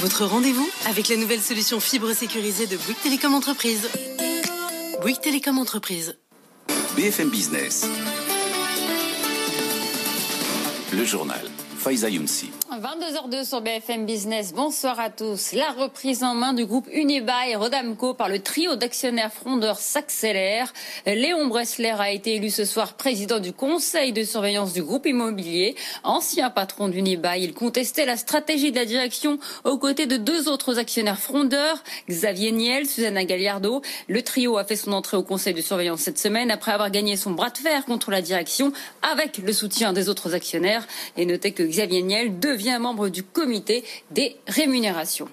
Votre rendez-vous avec la nouvelle solution fibre sécurisée de Bouygues Télécom Entreprise. Bouygues Télécom Entreprise. BFM Business. Le journal. Faiza Younsi. 22h02 sur BFM Business. Bonsoir à tous. La reprise en main du groupe Unibail et Rodamco par le trio d'actionnaires frondeurs s'accélère. Léon Bressler a été élu ce soir président du conseil de surveillance du groupe immobilier. Ancien patron d'Unibail, il contestait la stratégie de la direction aux côtés de deux autres actionnaires frondeurs, Xavier Niel, Susanna Galliardo. Le trio a fait son entrée au conseil de surveillance cette semaine après avoir gagné son bras de fer contre la direction avec le soutien des autres actionnaires. Et notez que Xavier Niel devient membre du comité des rémunérations.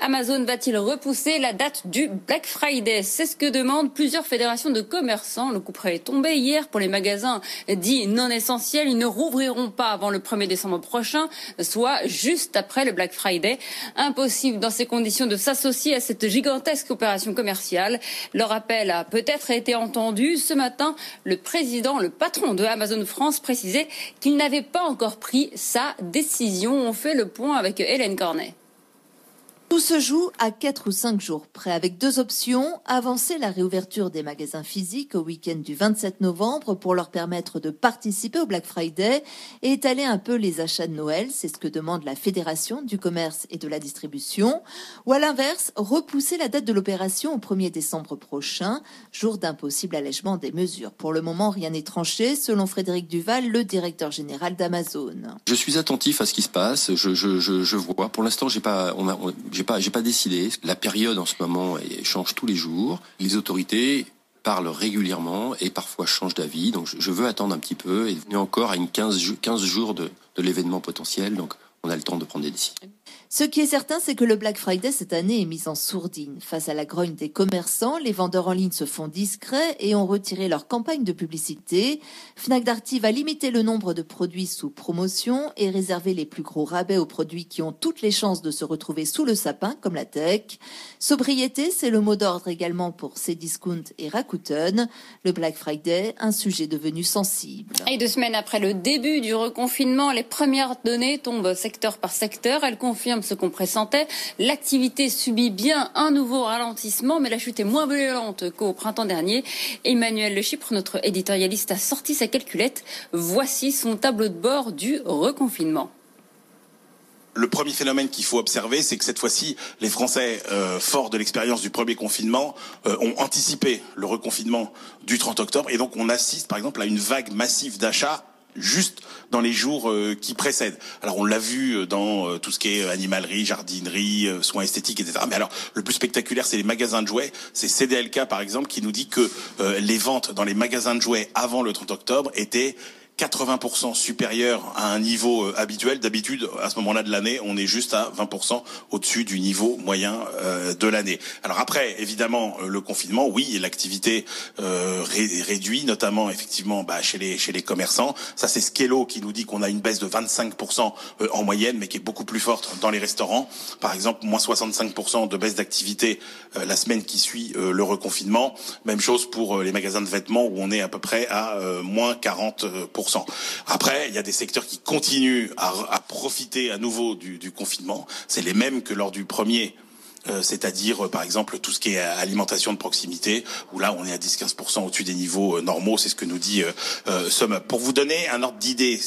Amazon va-t-il repousser la date du Black Friday? C'est ce que demandent plusieurs fédérations de commerçants. Le coup près est tombé hier pour les magasins dits non essentiels. Ils ne rouvriront pas avant le 1er décembre prochain, soit juste après le Black Friday. Impossible dans ces conditions de s'associer à cette gigantesque opération commerciale. Leur appel a peut-être été entendu. Ce matin, le président, le patron de Amazon France précisait qu'il n'avait pas encore pris sa décision. On fait le point avec Hélène Cornet. Tout se joue à 4 ou 5 jours près, avec deux options. Avancer la réouverture des magasins physiques au week-end du 27 novembre pour leur permettre de participer au Black Friday et étaler un peu les achats de Noël. C'est ce que demande la Fédération du commerce et de la distribution. Ou à l'inverse, repousser la date de l'opération au 1er décembre prochain, jour d'impossible allègement des mesures. Pour le moment, rien n'est tranché, selon Frédéric Duval, le directeur général d'Amazon. Je suis attentif à ce qui se passe. Je, vois. Pour l'instant, j'ai pas, j'ai pas, pas décidé. La période en ce moment change tous les jours. Les autorités parlent régulièrement et parfois changent d'avis. Donc je veux attendre un petit peu et venir encore à une 15, 15 jours de l'événement potentiel. Donc on a le temps de prendre des décisions. Ce qui est certain, c'est que le Black Friday cette année est mis en sourdine. Face à la grogne des commerçants, les vendeurs en ligne se font discrets et ont retiré leur campagne de publicité. Fnac Darty va limiter le nombre de produits sous promotion et réserver les plus gros rabais aux produits qui ont toutes les chances de se retrouver sous le sapin, comme la tech. Sobriété, c'est le mot d'ordre également pour Cdiscount et Rakuten. Le Black Friday, un sujet devenu sensible. Et deux semaines après le début du reconfinement, les premières données tombent secteur par secteur. Elles confirment ce qu'on pressentait. L'activité subit bien un nouveau ralentissement, mais la chute est moins violente qu'au printemps dernier. Emmanuel Le Chypre, notre éditorialiste, a sorti sa calculette. Voici son tableau de bord du reconfinement. Le premier phénomène qu'il faut observer, c'est que cette fois-ci, les Français, euh, forts de l'expérience du premier confinement, euh, ont anticipé le reconfinement du 30 octobre, et donc on assiste, par exemple, à une vague massive d'achats juste dans les jours euh, qui précèdent. Alors on l'a vu dans euh, tout ce qui est animalerie, jardinerie, euh, soins esthétiques, etc. Mais alors le plus spectaculaire, c'est les magasins de jouets. C'est CDLK par exemple qui nous dit que les ventes dans les magasins de jouets avant le 30 octobre étaient 80% supérieur à un niveau euh, habituel. D'habitude, à ce moment-là de l'année, on est juste à 20% au-dessus du niveau moyen euh, de l'année. Alors après, évidemment, euh, le confinement, oui, l'activité ré réduit, notamment effectivement bah, chez les chez les commerçants. Ça, c'est Skello qui nous dit qu'on a une baisse de 25% en moyenne, mais qui est beaucoup plus forte dans les restaurants. Par exemple, moins 65% de baisse d'activité la semaine qui suit le reconfinement. Même chose pour les magasins de vêtements où on est à peu près à moins 40%. Après, il y a des secteurs qui continuent à, profiter à nouveau du, du confinement. C'est les mêmes que lors du premier c'est-à-dire par exemple tout ce qui est alimentation de proximité, où là on est à 10-15% au-dessus des niveaux euh, normaux, c'est ce que nous dit euh, Somme. Pour vous donner un ordre d'idée,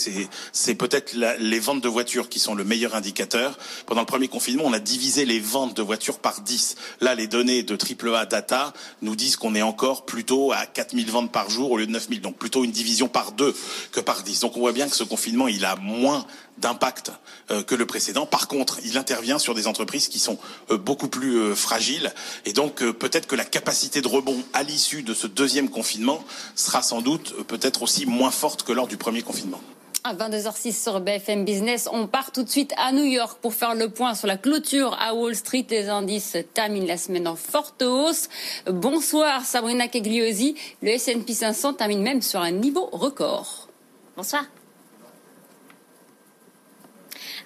c'est, peut-être les ventes de voitures qui sont le meilleur indicateur. Pendant le premier confinement, on a divisé les ventes de voitures par 10. Là, les données de AAA Data nous disent qu'on est encore plutôt à 4000 ventes par jour au lieu de 9000, donc plutôt une division par deux que par 10. Donc on voit bien que ce confinement, il a moins d'impact euh, que le précédent. Par contre, il intervient sur des entreprises qui sont euh, beaucoup plus euh, fragiles. Et donc, peut-être que la capacité de rebond à l'issue de ce deuxième confinement sera sans doute peut-être aussi moins forte que lors du premier confinement. À 22h06 sur BFM Business, on part tout de suite à New York pour faire le point sur la clôture à Wall Street. Les indices terminent la semaine en forte hausse. Bonsoir Sabrina Kegliosi. Le S&P 500 termine même sur un niveau record. Bonsoir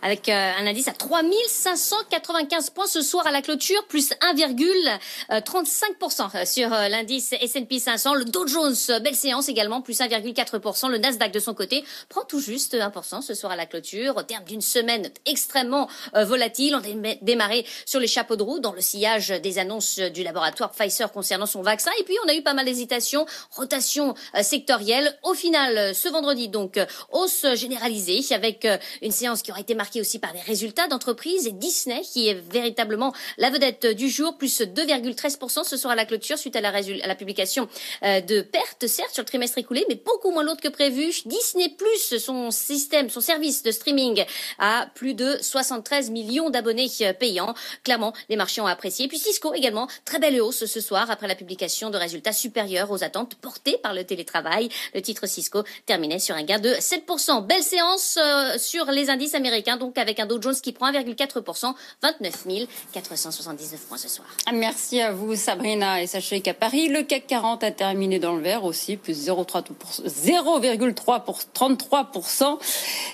avec euh, un indice à 3595 points ce soir à la clôture, plus 1,35% euh, sur euh, l'indice S&P 500. Le Dow Jones, belle séance également, plus 1,4%. Le Nasdaq de son côté prend tout juste 1% ce soir à la clôture, au terme d'une semaine extrêmement volatile. On a démarré sur les chapeaux de roue dans le sillage des annonces du laboratoire Pfizer concernant son vaccin. Et puis, on a eu pas mal d'hésitations, rotation sectorielle. Au final, ce vendredi, donc, hausse généralisée avec une séance qui aura été marquée marqué aussi par les résultats d'entreprise et Disney qui est véritablement la vedette du jour, plus 2,13% ce soir à la clôture suite à la, publication euh, de pertes, certes, sur le trimestre écoulé, mais beaucoup moins lourdes que prévu. Disney Plus, son système, son service de streaming a plus de 73 millions d'abonnés euh, payants. Clairement, les marchés ont apprécié. Puis Cisco également, très belle hausse ce soir après la publication de résultats supérieurs aux attentes portées par le télétravail. Le titre Cisco terminait sur un gain de 7%. Belle séance euh, sur les indices américains donc avec un Dow Jones qui prend 1,4%, 29 479 points ce soir. Merci à vous Sabrina et sachez qu'à Paris, le CAC 40 a terminé dans le vert aussi, plus 0,33%.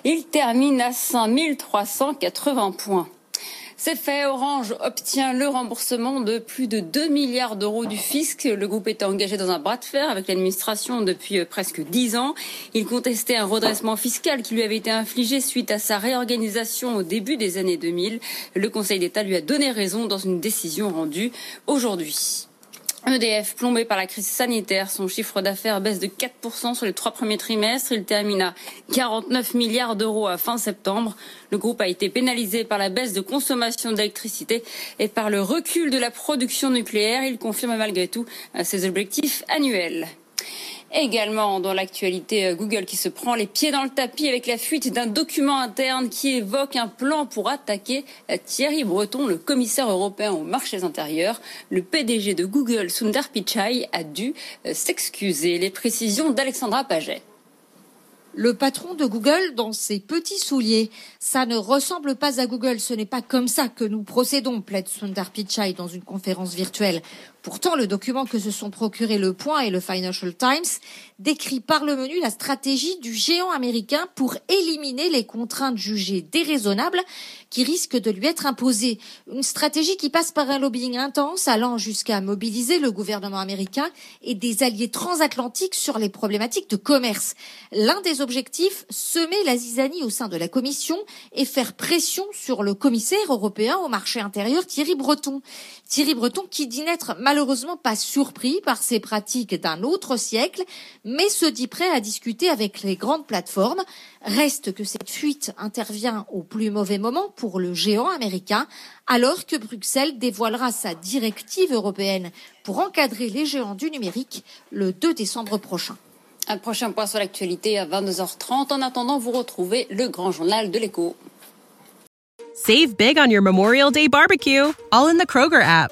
Il termine à 5380 points. C'est fait, Orange obtient le remboursement de plus de 2 milliards d'euros du fisc. Le groupe était engagé dans un bras de fer avec l'administration depuis euh, presque 10 ans. Il contestait un redressement fiscal qui lui avait été infligé suite à sa réorganisation au début des années 2000. Le Conseil d'État lui a donné raison dans une décision rendue aujourd'hui. EDF, plombé par la crise sanitaire, son chiffre d'affaires baisse de 4% sur les trois premiers trimestres. Il termine à 49 milliards d'euros à fin septembre. Le groupe a été pénalisé par la baisse de consommation d'électricité et par le recul de la production nucléaire. Il confirme malgré tout ses objectifs annuels. Également dans l'actualité, euh, Google qui se prend les pieds dans le tapis avec la fuite d'un document interne qui évoque un plan pour attaquer euh, Thierry Breton, le commissaire européen aux marchés intérieurs. Le PDG de Google, Sundar Pichai, a dû euh, s'excuser. Les précisions d'Alexandra Paget. Le patron de Google dans ses petits souliers. Ça ne ressemble pas à Google. Ce n'est pas comme ça que nous procédons, plaide Sundar Pichai dans une conférence virtuelle. Pourtant, le document que se sont procurés Le Point et le Financial Times décrit par le menu la stratégie du géant américain pour éliminer les contraintes jugées déraisonnables qui risquent de lui être imposées. Une stratégie qui passe par un lobbying intense allant jusqu'à mobiliser le gouvernement américain et des alliés transatlantiques sur les problématiques de commerce. L'un des objectifs, semer la zizanie au sein de la Commission et faire pression sur le commissaire européen au marché intérieur Thierry Breton. Thierry Breton qui dit n'être malheureusement pas surpris par ces pratiques d'un autre siècle, mais se dit prêt à discuter avec les grandes plateformes. Reste que cette fuite intervient au plus mauvais moment pour le géant américain, alors que Bruxelles dévoilera sa directive européenne pour encadrer les géants du numérique le 2 décembre prochain. Un prochain point sur l'actualité à 22h30. En attendant, vous retrouvez le grand journal de l'écho. Save big on your Memorial Day barbecue, all in the Kroger app.